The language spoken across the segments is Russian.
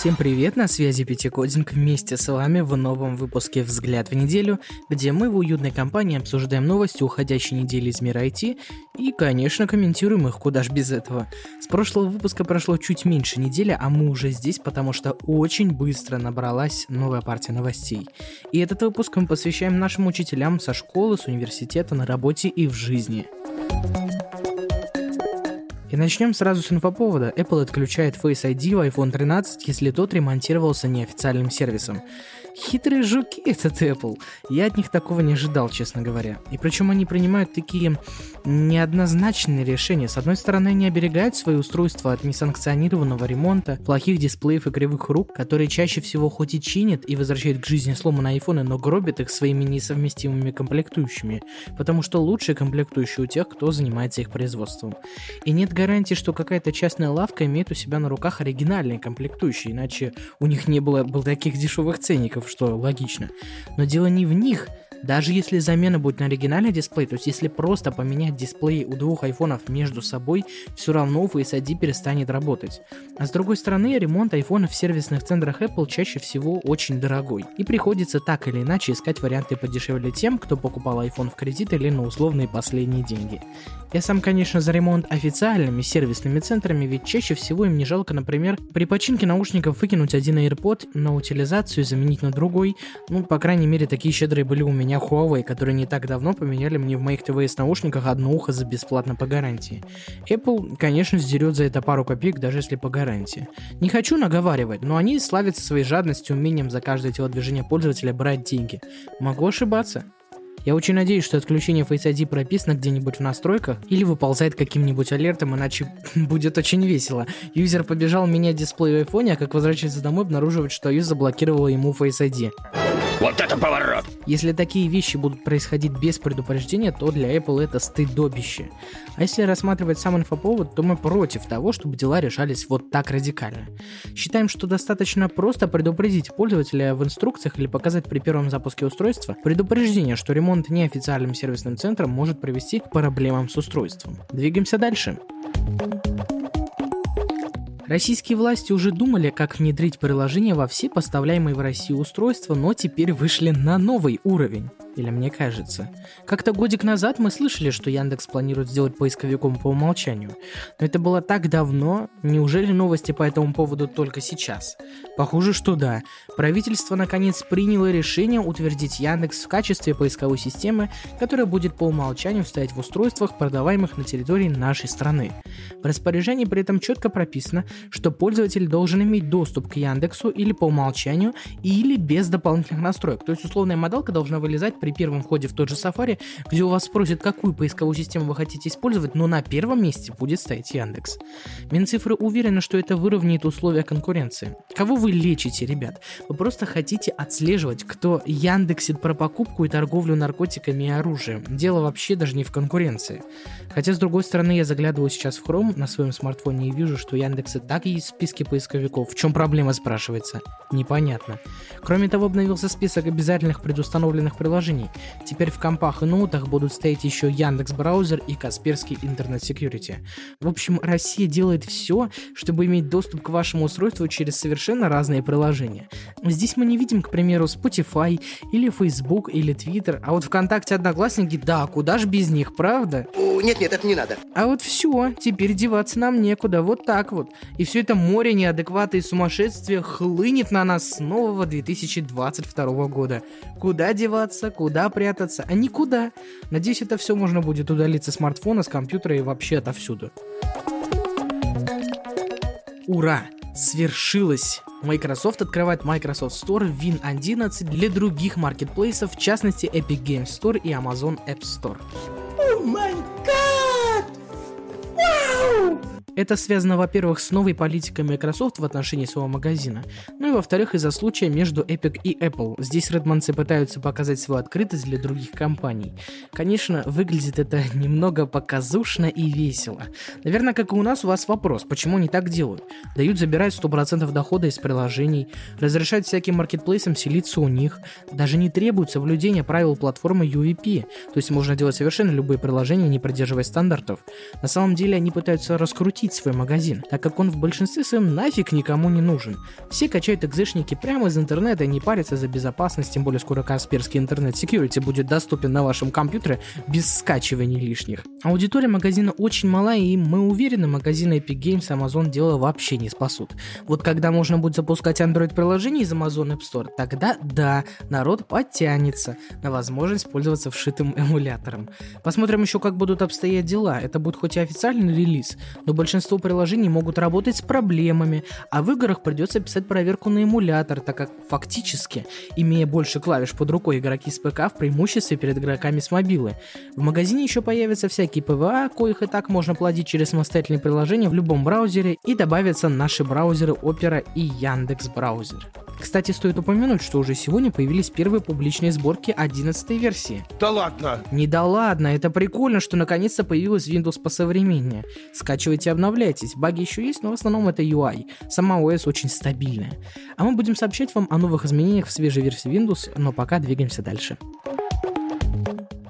Всем привет, на связи Пятикодинг вместе с вами в новом выпуске «Взгляд в неделю», где мы в уютной компании обсуждаем новости уходящей недели из мира IT и, конечно, комментируем их, куда ж без этого. С прошлого выпуска прошло чуть меньше недели, а мы уже здесь, потому что очень быстро набралась новая партия новостей. И этот выпуск мы посвящаем нашим учителям со школы, с университета, на работе и в жизни. И начнем сразу с инфоповода. Apple отключает Face ID в iPhone 13, если тот ремонтировался неофициальным сервисом. Хитрые жуки этот Apple. Я от них такого не ожидал, честно говоря. И причем они принимают такие неоднозначные решения. С одной стороны, они оберегают свои устройства от несанкционированного ремонта, плохих дисплеев и кривых рук, которые чаще всего хоть и чинят и возвращают к жизни сломанные айфоны, но гробят их своими несовместимыми комплектующими, потому что лучшие комплектующие у тех, кто занимается их производством. И нет гарантии, что какая-то частная лавка имеет у себя на руках оригинальные комплектующие, иначе у них не было бы таких дешевых ценников, что логично. Но дело не в них, даже если замена будет на оригинальный дисплей, то есть если просто поменять дисплей у двух айфонов между собой, все равно Face ID перестанет работать. А с другой стороны, ремонт айфона в сервисных центрах Apple чаще всего очень дорогой. И приходится так или иначе искать варианты подешевле тем, кто покупал iPhone в кредит или на условные последние деньги. Я сам, конечно, за ремонт официальными сервисными центрами, ведь чаще всего им не жалко, например, при починке наушников выкинуть один AirPod на утилизацию и заменить на другой. Ну, по крайней мере, такие щедрые были у меня Huawei, которые не так давно поменяли мне в моих TVS наушниках одно ухо за бесплатно по гарантии. Apple, конечно, сдерет за это пару копеек, даже если по гарантии. Не хочу наговаривать, но они славятся своей жадностью, умением за каждое телодвижение пользователя брать деньги. Могу ошибаться. Я очень надеюсь, что отключение Face ID прописано где-нибудь в настройках или выползает каким-нибудь алертом, иначе будет очень весело. Юзер побежал менять дисплей в айфоне, а как возвращается домой, обнаруживает, что iOS заблокировала ему Face ID. Вот это поворот! Если такие вещи будут происходить без предупреждения, то для Apple это стыдобище. А если рассматривать сам инфоповод, то мы против того, чтобы дела решались вот так радикально. Считаем, что достаточно просто предупредить пользователя в инструкциях или показать при первом запуске устройства предупреждение, что ремонт неофициальным сервисным центром может привести к проблемам с устройством. Двигаемся дальше. Российские власти уже думали, как внедрить приложение во все поставляемые в Россию устройства, но теперь вышли на новый уровень. Или мне кажется. Как-то годик назад мы слышали, что Яндекс планирует сделать поисковиком по умолчанию. Но это было так давно, неужели новости по этому поводу только сейчас? Похоже, что да. Правительство наконец приняло решение утвердить Яндекс в качестве поисковой системы, которая будет по умолчанию стоять в устройствах, продаваемых на территории нашей страны. В распоряжении при этом четко прописано, что пользователь должен иметь доступ к Яндексу или по умолчанию, или без дополнительных настроек. То есть условная модалка должна вылезать при первом входе в тот же Safari, где у вас спросят, какую поисковую систему вы хотите использовать, но на первом месте будет стоять Яндекс. Минцифры уверены, что это выровняет условия конкуренции. Кого вы лечите, ребят? Вы просто хотите отслеживать, кто яндексит про покупку и торговлю наркотиками и оружием. Дело вообще даже не в конкуренции. Хотя, с другой стороны, я заглядываю сейчас в Chrome на своем смартфоне и вижу, что Яндекс и так есть в списке поисковиков. В чем проблема, спрашивается? Непонятно. Кроме того, обновился список обязательных предустановленных приложений, приложений. Теперь в компах и ноутах будут стоять еще Яндекс Браузер и Касперский Интернет Security. В общем, Россия делает все, чтобы иметь доступ к вашему устройству через совершенно разные приложения. Здесь мы не видим, к примеру, Spotify или Facebook или Twitter, а вот ВКонтакте Одноклассники, да, куда ж без них, правда? Нет-нет, это не надо. А вот все, теперь деваться нам некуда, вот так вот. И все это море неадеквата и сумасшествия хлынет на нас с нового 2022 года. Куда деваться, Куда прятаться? А никуда. Надеюсь, это все можно будет удалить со смартфона, с компьютера и вообще отовсюду. Ура! Свершилось! Microsoft открывает Microsoft Store Win 11 для других маркетплейсов, в частности Epic Games Store и Amazon App Store. Это связано, во-первых, с новой политикой Microsoft в отношении своего магазина, ну и во-вторых, из-за случая между Epic и Apple. Здесь редманцы пытаются показать свою открытость для других компаний. Конечно, выглядит это немного показушно и весело. Наверное, как и у нас, у вас вопрос, почему они так делают? Дают забирать 100% дохода из приложений, разрешают всяким маркетплейсам селиться у них, даже не требуют соблюдения правил платформы UVP, то есть можно делать совершенно любые приложения, не придерживаясь стандартов. На самом деле они пытаются раскрутить запустить свой магазин, так как он в большинстве своем нафиг никому не нужен. Все качают экзешники прямо из интернета и не парятся за безопасность, тем более скоро Касперский интернет security будет доступен на вашем компьютере без скачиваний лишних. Аудитория магазина очень мала, и мы уверены, магазины Epic Games и Amazon дело вообще не спасут. Вот когда можно будет запускать Android-приложение из Amazon App Store, тогда да, народ подтянется на возможность пользоваться вшитым эмулятором. Посмотрим еще, как будут обстоять дела. Это будет хоть и официальный релиз, но большинство приложений могут работать с проблемами, а в играх придется писать проверку на эмулятор, так как фактически, имея больше клавиш под рукой, игроки с ПК в преимуществе перед игроками с мобилы. В магазине еще появятся всякие PWA, коих и так можно плодить через самостоятельные приложения в любом браузере, и добавятся наши браузеры Opera и Яндекс браузер. Кстати, стоит упомянуть, что уже сегодня появились первые публичные сборки 11 версии. Да ладно! Не да ладно, это прикольно, что наконец-то появилась Windows посовременнее. Скачивайте и обновляйтесь, баги еще есть, но в основном это UI. Сама OS очень стабильная. А мы будем сообщать вам о новых изменениях в свежей версии Windows, но пока двигаемся дальше.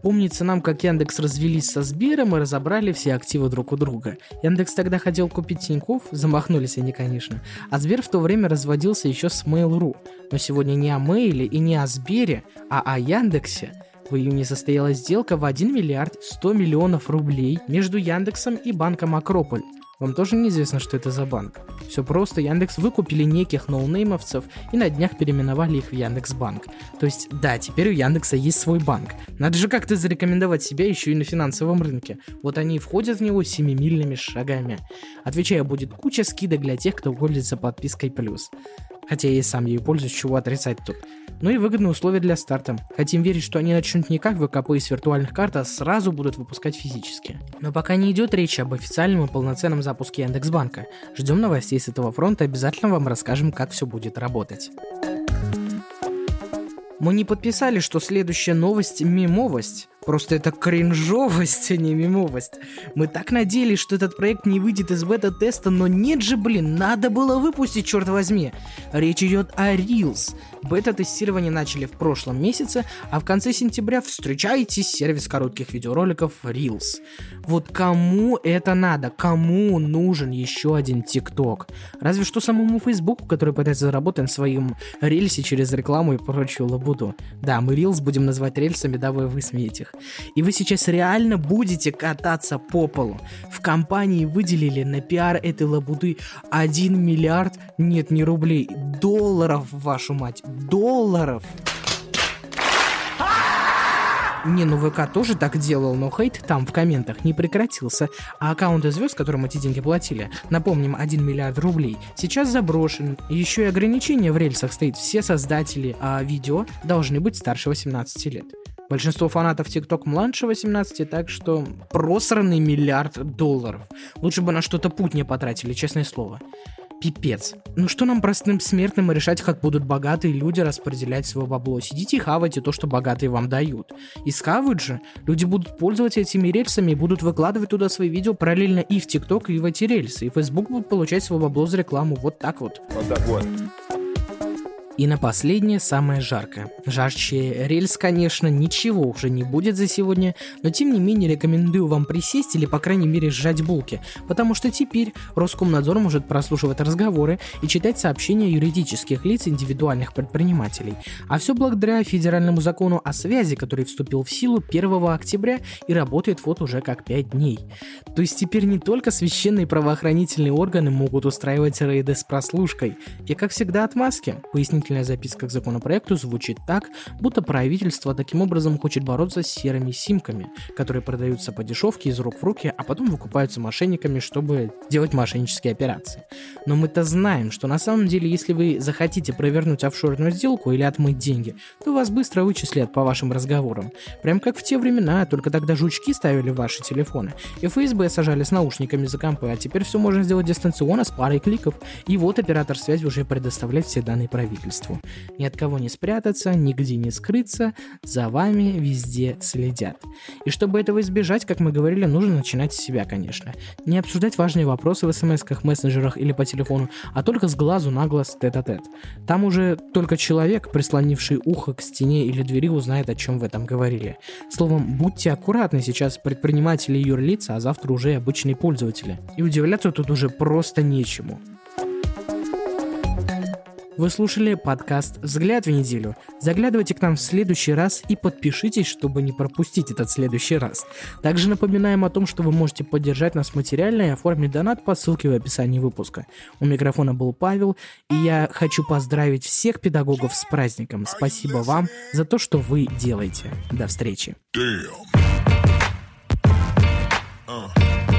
Помнится нам, как Яндекс развелись со Сбером и разобрали все активы друг у друга. Яндекс тогда хотел купить Тинькофф, замахнулись они, конечно, а Сбер в то время разводился еще с Mail.ru. Но сегодня не о Мейле и не о Сбере, а о Яндексе. В июне состоялась сделка в 1 миллиард 100 миллионов рублей между Яндексом и банком Акрополь. Вам тоже неизвестно, что это за банк. Все просто, Яндекс выкупили неких ноунеймовцев и на днях переименовали их в Яндекс.Банк. То есть, да, теперь у Яндекса есть свой банк. Надо же как-то зарекомендовать себя еще и на финансовом рынке. Вот они и входят в него семимильными шагами. Отвечаю, будет куча скидок для тех, кто пользуется подпиской плюс. Хотя я и сам ею пользуюсь, чего отрицать тут. Ну и выгодные условия для старта. Хотим верить, что они начнут не как ВКП из виртуальных карт, а сразу будут выпускать физически. Но пока не идет речь об официальном и полноценном запуске Яндекс.Банка. Ждем новостей с этого фронта, обязательно вам расскажем, как все будет работать. Мы не подписали, что следующая новость – мимовость. Просто это кринжовость, а не мимовость. Мы так надеялись, что этот проект не выйдет из бета-теста, но нет же, блин, надо было выпустить, черт возьми. Речь идет о Reels. Бета-тестирование начали в прошлом месяце, а в конце сентября встречайте сервис коротких видеороликов Reels. Вот кому это надо? Кому нужен еще один ТикТок? Разве что самому Фейсбуку, который пытается заработать на своем рельсе через рекламу и прочую лабуду. Да, мы Reels будем называть рельсами, да вы высмеете их. И вы сейчас реально будете кататься по полу. В компании выделили на пиар этой лабуды 1 миллиард, нет, не рублей, долларов, вашу мать, долларов. Не, ну ВК тоже так делал, но хейт там в комментах не прекратился. А аккаунты звезд, которым эти деньги платили, напомним, 1 миллиард рублей, сейчас заброшен. Еще и ограничение в рельсах стоит. Все создатели а, видео должны быть старше 18 лет. Большинство фанатов TikTok младше 18, так что просранный миллиард долларов. Лучше бы на что-то путнее потратили, честное слово. Пипец. Ну что нам простым смертным решать, как будут богатые люди распределять свое бабло? Сидите и хавайте то, что богатые вам дают. И схавают же. Люди будут пользоваться этими рельсами и будут выкладывать туда свои видео параллельно и в ТикТок, и в эти рельсы. И Facebook будет получать свое бабло за рекламу. Вот так вот. Вот так вот. И на последнее, самое жаркое. Жарче рельс, конечно, ничего уже не будет за сегодня, но тем не менее рекомендую вам присесть или, по крайней мере, сжать булки, потому что теперь Роскомнадзор может прослушивать разговоры и читать сообщения юридических лиц индивидуальных предпринимателей. А все благодаря федеральному закону о связи, который вступил в силу 1 октября и работает вот уже как 5 дней. То есть теперь не только священные правоохранительные органы могут устраивать рейды с прослушкой. И как всегда отмазки, пояснить Пояснительная записка к законопроекту звучит так, будто правительство таким образом хочет бороться с серыми симками, которые продаются по дешевке из рук в руки, а потом выкупаются мошенниками, чтобы делать мошеннические операции. Но мы-то знаем, что на самом деле, если вы захотите провернуть офшорную сделку или отмыть деньги, то вас быстро вычислят по вашим разговорам. Прям как в те времена, только тогда жучки ставили ваши телефоны, и ФСБ сажали с наушниками за компы, а теперь все можно сделать дистанционно с парой кликов, и вот оператор связи уже предоставляет все данные правительству правительству. Ни от кого не спрятаться, нигде не скрыться, за вами везде следят. И чтобы этого избежать, как мы говорили, нужно начинать с себя, конечно. Не обсуждать важные вопросы в смс-ках, мессенджерах или по телефону, а только с глазу на глаз тет-а-тет. Там уже только человек, прислонивший ухо к стене или двери, узнает, о чем вы там говорили. Словом, будьте аккуратны, сейчас предприниматели и юрлица, а завтра уже обычные пользователи. И удивляться тут уже просто нечему. Вы слушали подкаст «Взгляд в неделю». Заглядывайте к нам в следующий раз и подпишитесь, чтобы не пропустить этот следующий раз. Также напоминаем о том, что вы можете поддержать нас материально и оформить донат по ссылке в описании выпуска. У микрофона был Павел, и я хочу поздравить всех педагогов с праздником. Спасибо вам за то, что вы делаете. До встречи. Damn. Uh.